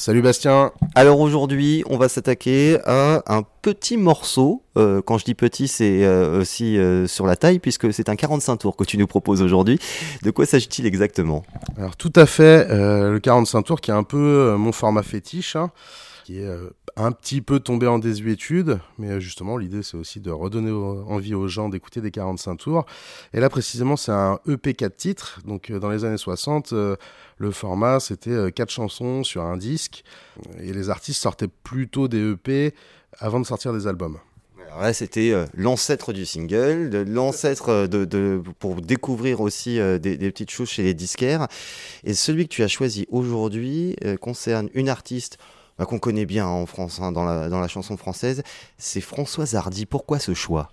Salut Bastien. Alors aujourd'hui, on va s'attaquer à un petit morceau. Euh, quand je dis petit, c'est euh, aussi euh, sur la taille, puisque c'est un 45 tours que tu nous proposes aujourd'hui. De quoi s'agit-il exactement? Alors tout à fait, le 45 tours qui est un peu mon format fétiche, hein, qui est un petit peu tombé en désuétude, mais justement l'idée c'est aussi de redonner envie aux gens d'écouter des 45 tours. Et là précisément c'est un EP 4 titres, donc dans les années 60 le format, c'était euh, quatre chansons sur un disque. Et les artistes sortaient plutôt des EP avant de sortir des albums. Alors là, c'était euh, l'ancêtre du single, l'ancêtre euh, de, pour découvrir aussi des, petites choses chez les disquaires. Et celui que tu as choisi aujourd'hui concerne une artiste bah, qu'on connaît bien en France, hein, dans, la, dans la chanson française. C'est Françoise Hardy. Pourquoi ce choix?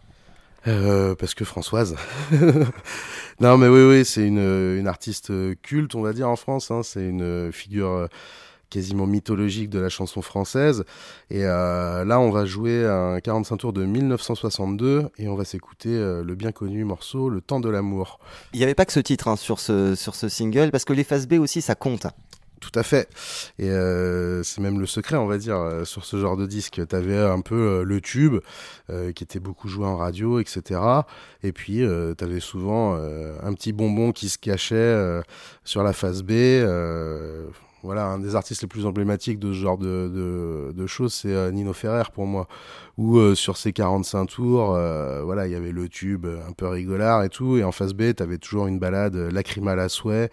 Euh, parce que Françoise. non, mais oui, oui, c'est une, une, artiste culte, on va dire, en France. Hein. C'est une figure quasiment mythologique de la chanson française. Et euh, là, on va jouer un 45 tours de 1962 et on va s'écouter euh, le bien connu morceau Le temps de l'amour. Il n'y avait pas que ce titre hein, sur, ce, sur ce single, parce que les phases B aussi, ça compte. Tout à fait. Et euh, c'est même le secret, on va dire, euh, sur ce genre de disque. Tu un peu euh, le tube qui était beaucoup joué en radio, etc. Et puis, tu avais souvent un petit bonbon qui se cachait sur la face B. voilà, un des artistes les plus emblématiques de ce genre de, de, choses, c'est Nino Ferrer pour moi. Où sur ses 45 tours, voilà, il y avait le tube un peu rigolard et tout. Et en face B, tu toujours une balade lacrymale à souhait.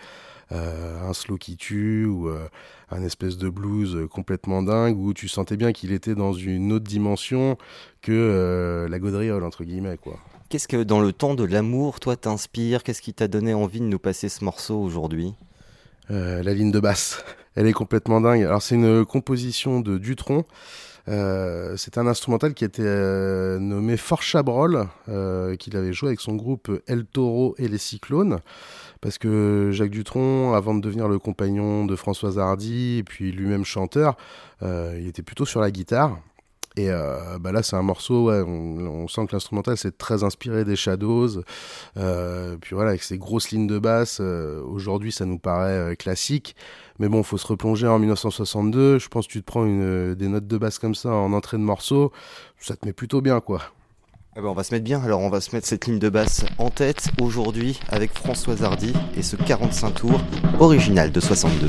Euh, un slow qui tue ou euh, un espèce de blues complètement dingue où tu sentais bien qu'il était dans une autre dimension que euh, la gaudriole entre guillemets quoi. Qu'est-ce que dans le temps de l'amour, toi t'inspire? Qu'est-ce qui t'a donné envie de nous passer ce morceau aujourd'hui? La ligne de basse, elle est complètement dingue. Alors c'est une composition de Dutron. C'est un instrumental qui était nommé Fort Chabrol, qu'il avait joué avec son groupe El Toro et les Cyclones parce que Jacques Dutronc, avant de devenir le compagnon de Françoise Hardy, et puis lui-même chanteur, euh, il était plutôt sur la guitare. Et euh, bah là, c'est un morceau, on, sent que l'instrumental c'est très inspiré des Shadows. Euh, puis voilà, avec ces grosses lignes de basse, aujourd'hui ça nous paraît classique. Mais bon, faut se replonger en 1962. Je pense que tu te prends des notes de basse comme ça en entrée de morceau, ça te met plutôt bien quoi. Eh ben, on va se mettre bien, alors on va se mettre cette ligne de basse en tête aujourd'hui avec Françoise Hardy et ce 45 tours original de 62.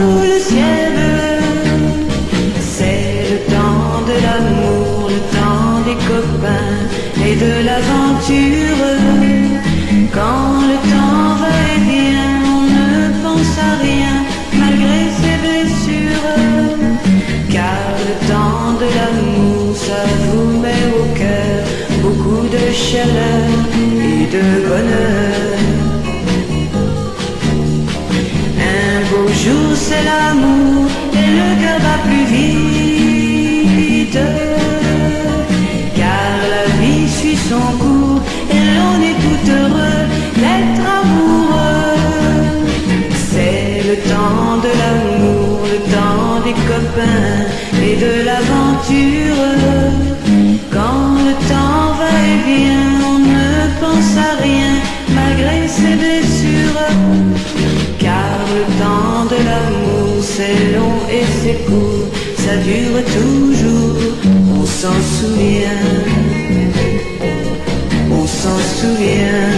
le. C'est le temps de l'amour, le temps des copains et de l'aventure. Quand le temps va et vient, on ne pense à rien malgré ses blessures. Car le temps de l'amour, ça vous met au cœur beaucoup de chaleur et de bonheur. Jour, c'est l'amour et le cœur va plus vite. et c'est court, ça dure toujours, on s'en souvient, on s'en souvient.